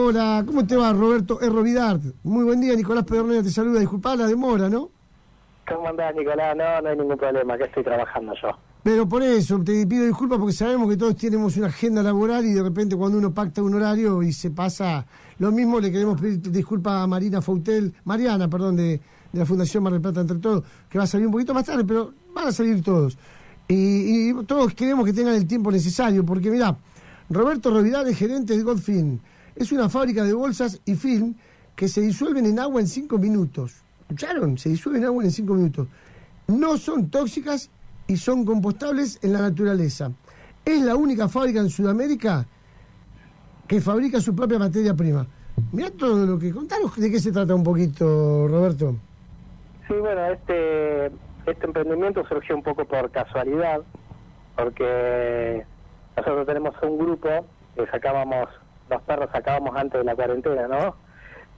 Hola, ¿cómo te va Roberto Erro Vidart? Muy buen día, Nicolás Pedernera te saluda. Disculpa la demora, ¿no? ¿Cómo andás, Nicolás? No, no hay ningún problema, que estoy trabajando yo. Pero por eso, te pido disculpas porque sabemos que todos tenemos una agenda laboral y de repente cuando uno pacta un horario y se pasa, lo mismo le queremos pedir disculpas a Marina Fautel, Mariana, perdón, de, de la Fundación Mar del Plata entre todos, que va a salir un poquito más tarde, pero van a salir todos. Y, y todos queremos que tengan el tiempo necesario, porque mira, Roberto Rovidal es gerente de Godfilm. Es una fábrica de bolsas y film que se disuelven en agua en cinco minutos. ¿Escucharon? Se disuelven en agua en cinco minutos. No son tóxicas y son compostables en la naturaleza. Es la única fábrica en Sudamérica que fabrica su propia materia prima. Mira todo lo que contanos de qué se trata un poquito, Roberto. Sí, bueno, este, este emprendimiento surgió un poco por casualidad, porque nosotros tenemos un grupo que sacábamos, los perros sacábamos antes de la cuarentena, ¿no?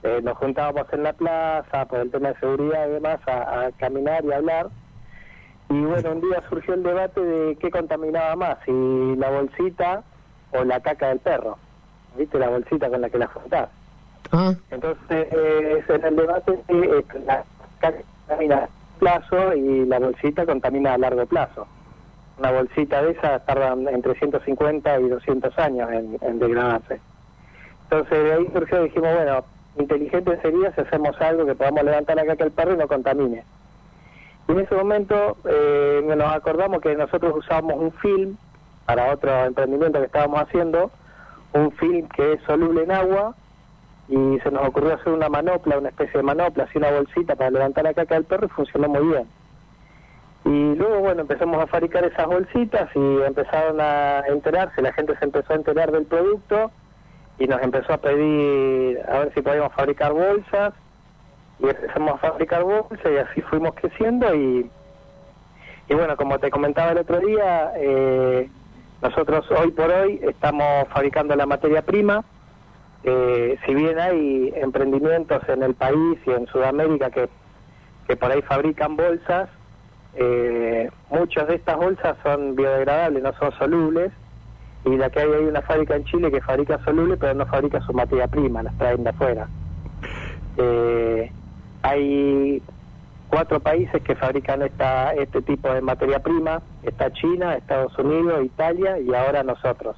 Eh, nos juntábamos en la plaza por el tema de seguridad y demás a, a caminar y hablar y bueno, un día surgió el debate de qué contaminaba más, si la bolsita o la caca del perro. ¿Viste la bolsita con la que la juntás? Ah, Entonces, eh, en el debate, eh, la caca contamina a plazo y la bolsita contamina a largo plazo. Una bolsita de esas tarda entre 150 y 200 años en, en degradarse. Entonces, de ahí surgió, dijimos, bueno, inteligente sería si hacemos algo que podamos levantar la caca del perro y no contamine. Y en ese momento eh, nos acordamos que nosotros usábamos un film para otro emprendimiento que estábamos haciendo, un film que es soluble en agua, y se nos ocurrió hacer una manopla, una especie de manopla, así una bolsita para levantar la caca del perro y funcionó muy bien. Y luego, bueno, empezamos a fabricar esas bolsitas y empezaron a enterarse, la gente se empezó a enterar del producto y nos empezó a pedir a ver si podíamos fabricar bolsas y empezamos a fabricar bolsas y así fuimos creciendo y, y bueno, como te comentaba el otro día, eh, nosotros hoy por hoy estamos fabricando la materia prima, eh, si bien hay emprendimientos en el país y en Sudamérica que, que por ahí fabrican bolsas, eh, muchas de estas bolsas son biodegradables, no son solubles, y la que hay hay una fábrica en Chile que fabrica solubles pero no fabrica su materia prima, las traen de afuera. Eh, hay cuatro países que fabrican esta, este tipo de materia prima, está China, Estados Unidos, Italia y ahora nosotros.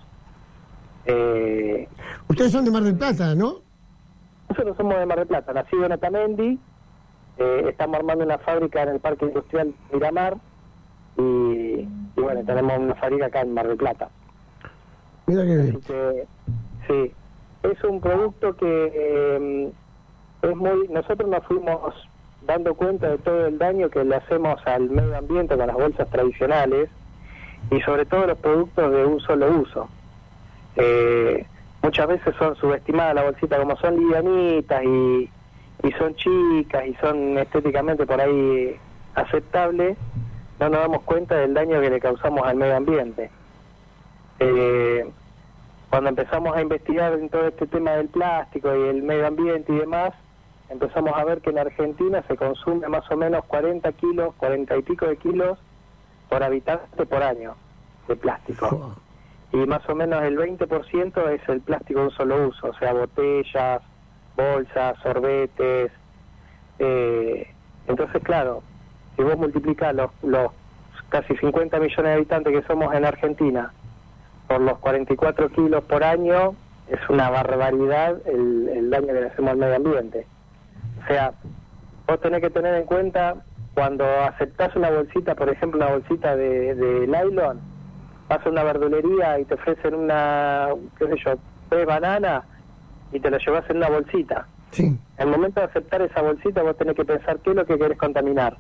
Eh, ustedes son de Mar del Plata, ¿no? nosotros somos de Mar del Plata, nacido en Otamendi, eh, estamos armando una fábrica en el Parque Industrial Miramar y, y bueno, tenemos una fábrica acá en Mar del Plata. Mira qué Así que, sí, es un producto que eh, es muy. Nosotros nos fuimos dando cuenta de todo el daño que le hacemos al medio ambiente con las bolsas tradicionales y sobre todo los productos de un solo uso. Eh, muchas veces son subestimadas las bolsitas como son livianitas y, y son chicas y son estéticamente por ahí aceptables, no nos damos cuenta del daño que le causamos al medio ambiente. Eh, cuando empezamos a investigar en todo este tema del plástico y el medio ambiente y demás, empezamos a ver que en Argentina se consume más o menos 40 kilos, 40 y pico de kilos por habitante por año de plástico. Y más o menos el 20% es el plástico de un solo uso, o sea, botellas, bolsas, sorbetes. Eh, entonces, claro, si vos multiplicás los, los casi 50 millones de habitantes que somos en Argentina por los 44 kilos por año, es una barbaridad el, el daño que le hacemos al medio ambiente. O sea, vos tenés que tener en cuenta cuando aceptás una bolsita, por ejemplo, una bolsita de, de nylon, vas a una verdulería y te ofrecen una, qué sé yo, tres bananas y te lo llevas en una bolsita. Sí. En el momento de aceptar esa bolsita vos tenés que pensar qué es lo que querés contaminar.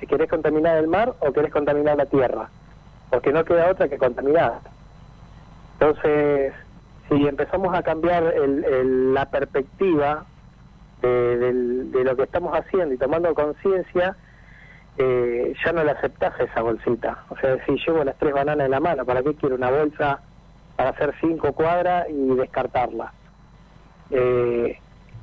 Si querés contaminar el mar o querés contaminar la tierra. Porque no queda otra que contaminar. Entonces, si empezamos a cambiar el- el- la perspectiva de, del- de lo que estamos haciendo y tomando conciencia, eh, ya no le aceptás esa bolsita. O sea, si llevo las tres bananas en la mano, ¿para qué quiero una bolsa para hacer cinco cuadras y descartarla? Eh,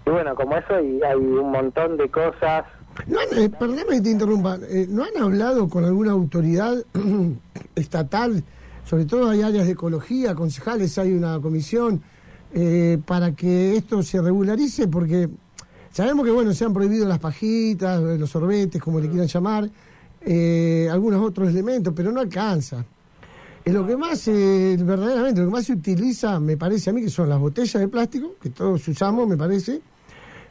y bueno, como eso hay, hay un montón de cosas. No eh, perdóname que te interrumpa, eh, ¿no han hablado con alguna autoridad estatal? Sobre todo hay áreas de ecología, concejales, hay una comisión eh, para que esto se regularice? Porque sabemos que, bueno, se han prohibido las pajitas, los sorbetes, como le quieran llamar, eh, algunos otros elementos, pero no alcanza. Lo que más, eh, verdaderamente, lo que más se utiliza, me parece a mí, que son las botellas de plástico, que todos usamos, me parece,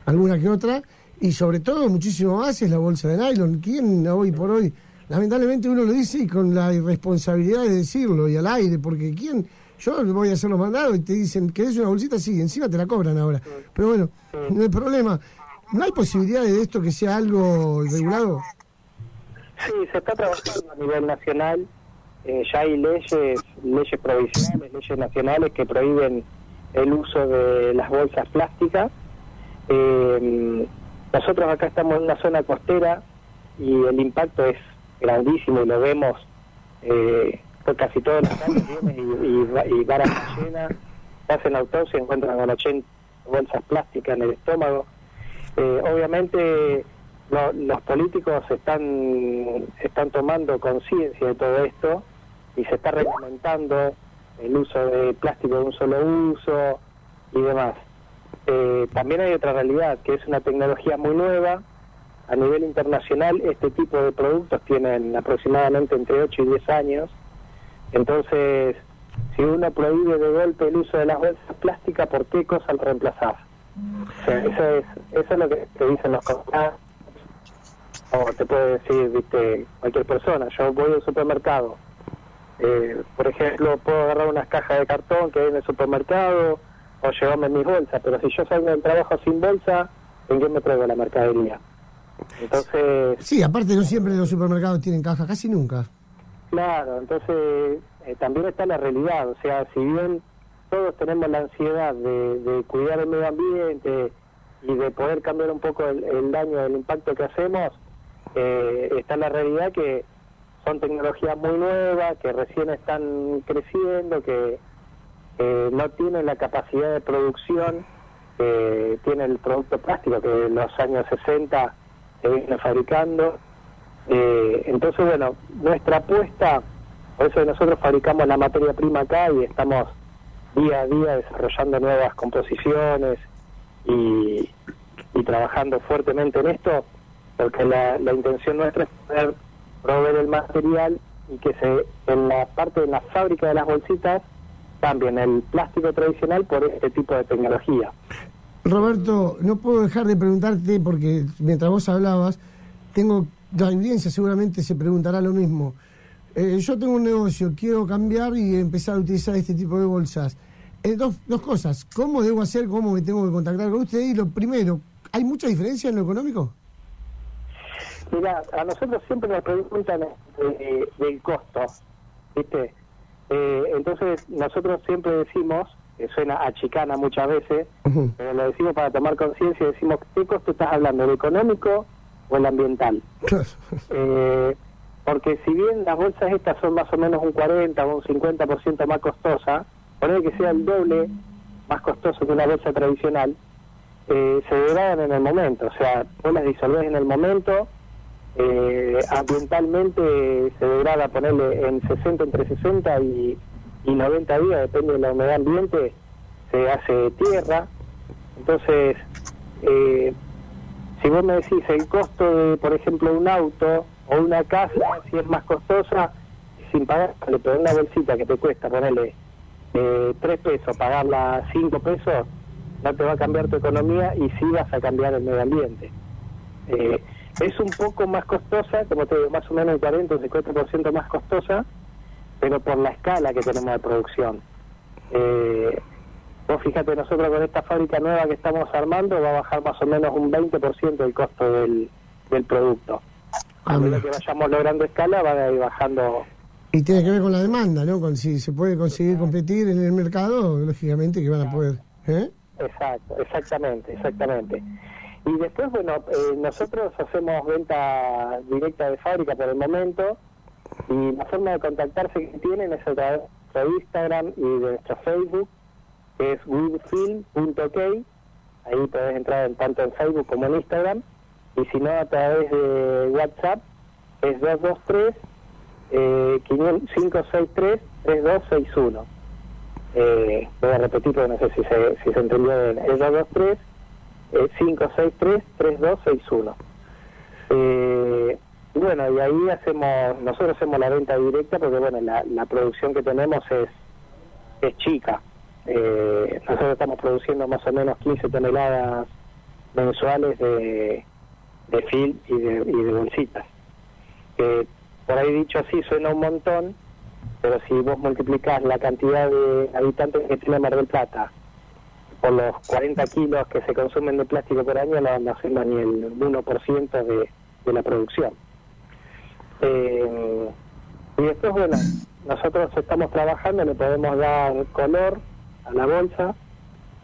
alguna que otra, y sobre todo, muchísimo más, es la bolsa de nylon. ¿Quién hoy por hoy, lamentablemente uno lo dice y con la irresponsabilidad de decirlo y al aire, porque quién, yo voy a hacer los mandados y te dicen, que es una bolsita? Sí, encima te la cobran ahora. Pero bueno, no hay problema. ¿No hay posibilidad de esto que sea algo regulado? Sí, se está trabajando a nivel nacional. Eh, ya hay leyes, leyes provisionales, leyes nacionales que prohíben el uso de las bolsas plásticas. Eh, nosotros acá estamos en una zona costera y el impacto es grandísimo y lo vemos eh, por casi todos los años y, y, y varas llenas, hacen autopsia y encuentran con 80 bolsas plásticas en el estómago. Eh, obviamente los políticos están, están tomando conciencia de todo esto y se está reglamentando el uso de plástico de un solo uso y demás. Eh, también hay otra realidad, que es una tecnología muy nueva. A nivel internacional, este tipo de productos tienen aproximadamente entre 8 y 10 años. Entonces, si uno prohíbe de golpe el uso de las bolsas plásticas, ¿por qué cosa al reemplazar? eso, es, eso es lo que te dicen los contactos o te puede decir, viste, cualquier persona. Yo voy al supermercado, eh, por ejemplo, puedo agarrar unas cajas de cartón que hay en el supermercado o llevarme mis bolsas, pero si yo salgo del trabajo sin bolsa, ¿en qué me traigo la mercadería? Entonces... Sí, aparte no siempre los supermercados tienen caja, casi nunca. Claro, entonces eh, también está la realidad, o sea, si bien todos tenemos la ansiedad de, cuidar el medio ambiente y de poder cambiar un poco el, daño, el impacto que hacemos, eh, está la realidad que son tecnologías muy nuevas, que recién están creciendo, que no tienen la capacidad de producción que tiene el producto plástico que en los años 60 se viene fabricando. Eh, entonces, bueno, nuestra apuesta, por eso nosotros fabricamos la materia prima acá y estamos día a día desarrollando nuevas composiciones y, y trabajando fuertemente en esto, porque la, la intención nuestra es poder proveer el material y que se en la parte de la fábrica de las bolsitas cambien el plástico tradicional por este tipo de tecnología. Roberto, no puedo dejar de preguntarte porque mientras vos hablabas, tengo la audiencia seguramente se preguntará lo mismo. Eh, yo tengo un negocio, quiero cambiar y empezar a utilizar este tipo de bolsas. Eh, dos, dos cosas, ¿cómo debo hacer, cómo me tengo que contactar con usted? Y lo primero, ¿hay mucha diferencia en lo económico? Mira, a nosotros siempre nos preguntan eh, del costo, ¿viste? Eh, entonces nosotros siempre decimos, que suena a chicana muchas veces, pero lo decimos para tomar conciencia, decimos, ¿qué costo estás hablando, el económico o el ambiental? eh, porque si bien las bolsas estas son más o menos un 40 o un 50% más costosas, poner que sea el doble más costoso que una bolsa tradicional, eh, se degradan en el momento, o sea, vos las disolvés en el momento, eh, ambientalmente se degrada ponerle en 60, entre 60 y, y 90 días, depende de la humedad ambiente, se hace tierra. Entonces, eh, si vos me decís el costo de, por ejemplo, un auto o una casa, si es más costosa, sin pagarle, pero una bolsita que te cuesta ponerle eh, 3 pesos, pagarla 5 pesos, no te va a cambiar tu economía y sí vas a cambiar el medio ambiente. Eh, es un poco más costosa, como te digo, más o menos un 40 o 50% más costosa, pero por la escala que tenemos de producción. Eh, vos fíjate, nosotros con esta fábrica nueva que estamos armando va a bajar más o menos un 20% el costo del, del producto. A medida que vayamos logrando escala va a ir bajando. Y tiene que ver con la demanda, ¿no? Con si se puede conseguir competir en el mercado, lógicamente que van a poder. ¿eh? Exacto, exactamente, exactamente. Y después, bueno, eh, nosotros hacemos venta directa de fábrica por el momento y la forma de contactarse que tienen es a través de nuestro Instagram y de nuestro Facebook, que es woodfilm.ok. Ahí podés entrar tanto en Facebook como en Instagram. Y si no, a través de WhatsApp, es 223 563 3261. Eh, voy a repetir porque no sé si se, si se entendió bien. Es 223 eh, 563 3261. Eh, y bueno, y ahí hacemos, nosotros hacemos la venta directa porque bueno, la, la producción que tenemos es, es chica. Eh, nosotros estamos produciendo más o menos 15 toneladas mensuales de, de film y de, y de bolsitas. Que por ahí dicho así suena un montón, pero si vos multiplicás la cantidad de habitantes que tiene Mar del Plata por los 40 kilos que se consumen de plástico por año, no, no hacemos ni el 1% de, de la producción. Eh, y después, bueno, nosotros estamos trabajando, le podemos dar color a la bolsa,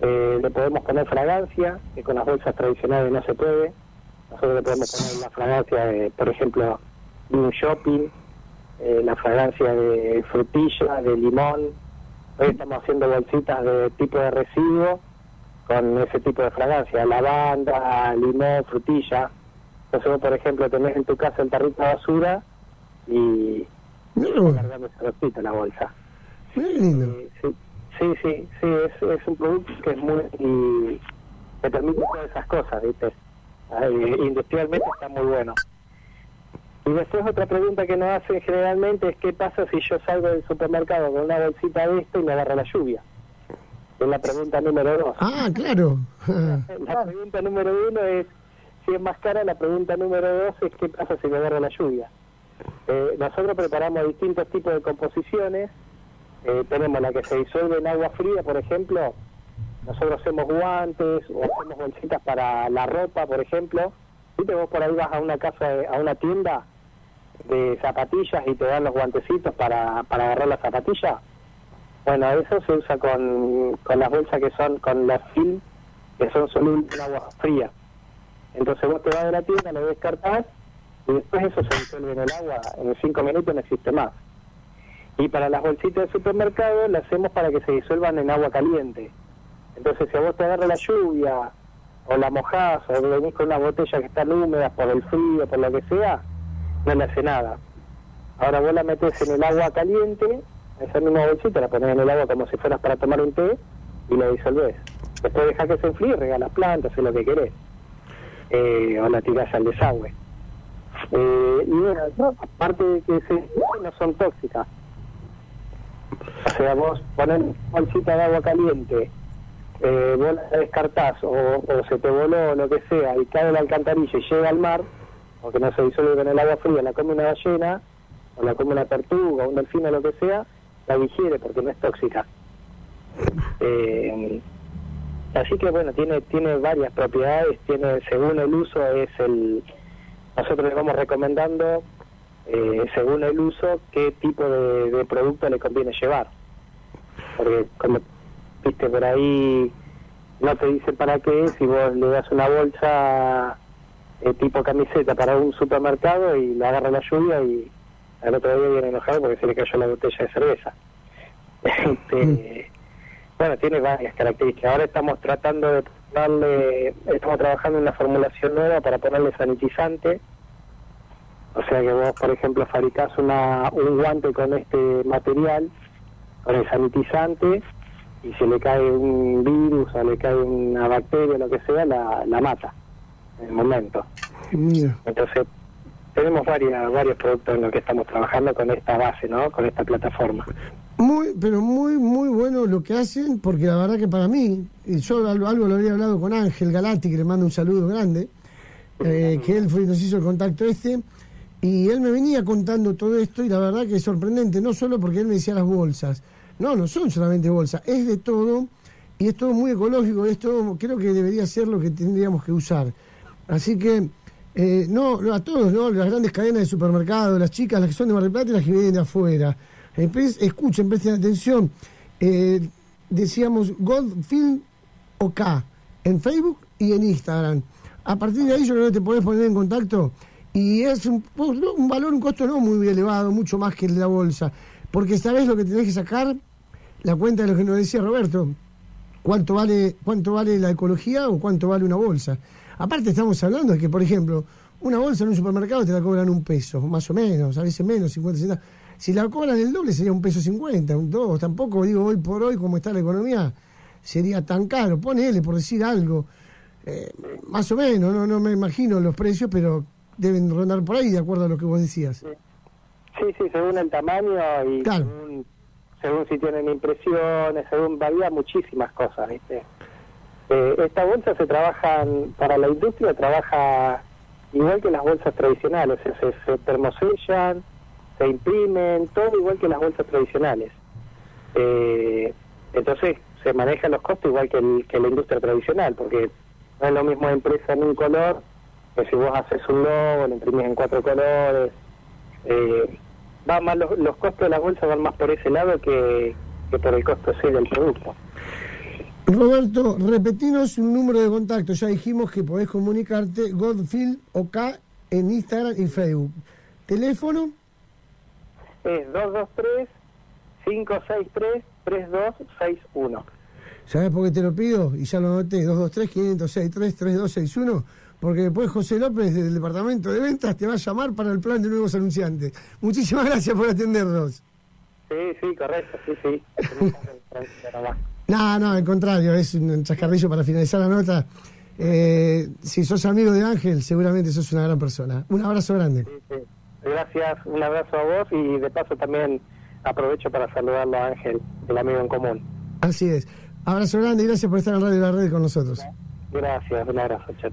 eh, le podemos poner fragancia, que con las bolsas tradicionales no se puede. Nosotros le podemos poner la fragancia, de, por ejemplo, de un shopping, eh, la fragancia de frutilla, de limón. Hoy estamos haciendo bolsitas de tipo de residuo con ese tipo de fragancia, lavanda, limón, frutilla. Entonces vos, por ejemplo, tenés en tu casa el tarrito de basura y No, cargando ese la bolsa. qué lindo. Eh, Sí, sí, sí, sí, es, es un producto que es muy... y te permite todas esas cosas, ¿viste? Y Industrialmente está muy bueno. Y después otra pregunta que nos hacen generalmente es qué pasa si yo salgo del supermercado con una bolsita de esto y me agarra la lluvia. Es la pregunta número dos. Ah, claro. La pregunta número uno es si es más cara, la pregunta número dos es qué pasa si me agarra la lluvia. Eh, nosotros preparamos distintos tipos de composiciones. Eh, tenemos la que se disuelve en agua fría, por ejemplo. Nosotros hacemos guantes o hacemos bolsitas para la ropa, por ejemplo. ¿Viste? Vos por ahí vas a una casa, a una tienda de zapatillas y te dan los guantecitos para, para agarrar las zapatillas. Bueno, eso se usa con, con las bolsas que son, con las film, que son solubles en agua fría. Entonces vos te vas de la tienda, lo descartás y después eso se disuelve en el agua, en cinco minutos no existe más. Y para las bolsitas de supermercado las hacemos para que se disuelvan en agua caliente. Entonces si a vos te agarra la lluvia, o la mojás, o venís con unas botellas que están húmedas por el frío, por lo que sea, no le hace nada. Ahora vos la metés en el agua caliente, esa misma bolsita la ponés en el agua como si fueras para tomar un té y la disolvés. Después dejás que se enfríe, regalas plantas, haces lo que querés. Eh, o la tirás al desagüe. Eh, y bueno, no, aparte de que se, no son tóxicas. O sea, vos ponés bolsita de agua caliente, eh, vos la descartás o, se te voló o lo que sea y cae en la alcantarilla y llega al mar, o que no se disuelve con el agua fría, la come una ballena, o la come una tortuga, un delfín o lo que sea, la digiere porque no es tóxica. Eh, así que bueno, tiene tiene varias propiedades, tiene según el uso es el nosotros le vamos recomendando eh, según el uso qué tipo de, producto le conviene llevar. Porque como viste por ahí no te dicen para qué, si vos le das una bolsa eh, tipo camiseta para un supermercado y le agarra la lluvia y al otro día viene enojado porque se le cayó la botella de cerveza. Este, bueno, tiene varias características. Ahora estamos tratando de darle, estamos trabajando en una formulación nueva para ponerle sanitizante. O sea que vos, por ejemplo, fabricás una, un guante con este material, con el sanitizante, y si le cae un virus o le cae una bacteria lo que sea, la, la mata en el momento. Mira. Entonces, tenemos varias, varios productos en los que estamos trabajando con esta base, ¿no? Con esta plataforma. Muy, pero muy, muy bueno lo que hacen, porque la verdad que para mí, y yo algo, algo lo había hablado con Ángel Galati, que le mando un saludo grande, eh, que él fue, nos hizo el contacto este, y él me venía contando todo esto, y la verdad que es sorprendente, no solo porque él me decía las bolsas, no, no son solamente bolsas, es de todo, y es todo muy ecológico, esto creo que debería ser lo que tendríamos que usar. Así que, eh, no, no, a todos, ¿no? Las grandes cadenas de supermercados, las chicas, las que son de Mar del Plata y las que vienen de afuera. Escuchen, presten atención. Eh, decíamos Goldfield OK en Facebook y en Instagram. A partir de ahí yo creo te podés poner en contacto y es un, valor, un costo no muy elevado, mucho más que la bolsa. Porque sabés lo que tenés que sacar, la cuenta de lo que nos decía Roberto, cuánto vale, cuánto vale la ecología o cuánto vale una bolsa. Aparte estamos hablando de que, por ejemplo, una bolsa en un supermercado te la cobran un peso, más o menos, a veces menos, 50 centavos. Si la cobran el doble sería un peso cincuenta, un dos. Tampoco digo hoy por hoy, como está la economía, sería tan caro. Ponele, por decir algo. Eh, más o menos, no, no me imagino los precios, pero deben rondar por ahí, de acuerdo a lo que vos decías. Sí, sí, según el tamaño y Claro. según, según si tienen impresiones, según varía muchísimas cosas, ¿viste? Eh, esta bolsa se trabajan, para la industria trabaja igual que las bolsas tradicionales, se, se, se termosellan, se imprimen, todo igual que las bolsas tradicionales. Eh, entonces se manejan los costos igual que, el- que la industria tradicional, porque no es lo mismo empresa en un color que si vos haces un logo, lo imprimís en cuatro colores. Eh, va más los, los costos de la bolsa van más por ese lado que, que por el costo sí del producto. Roberto, repetinos un número de contacto. Ya dijimos que podés comunicarte Godfield OK en Instagram y Facebook. Teléfono, Es 223-563-3261. ¿sabés por qué te lo pido? Y ya lo anoté, 223-563-3261, porque después José López del Departamento de Ventas te va a llamar para el plan de nuevos anunciantes. Muchísimas gracias por atendernos. Sí, sí, correcto, sí, sí. No, no, al contrario, es un chascarrillo para finalizar la nota. Eh, si sos amigo de Ángel, seguramente sos una gran persona. Un abrazo grande. Sí, sí. Gracias, un abrazo a vos y de paso también aprovecho para saludarlo a Ángel, el amigo en común. Así es. Abrazo grande y gracias por estar en Radio La Red con nosotros. Gracias, un abrazo, chao.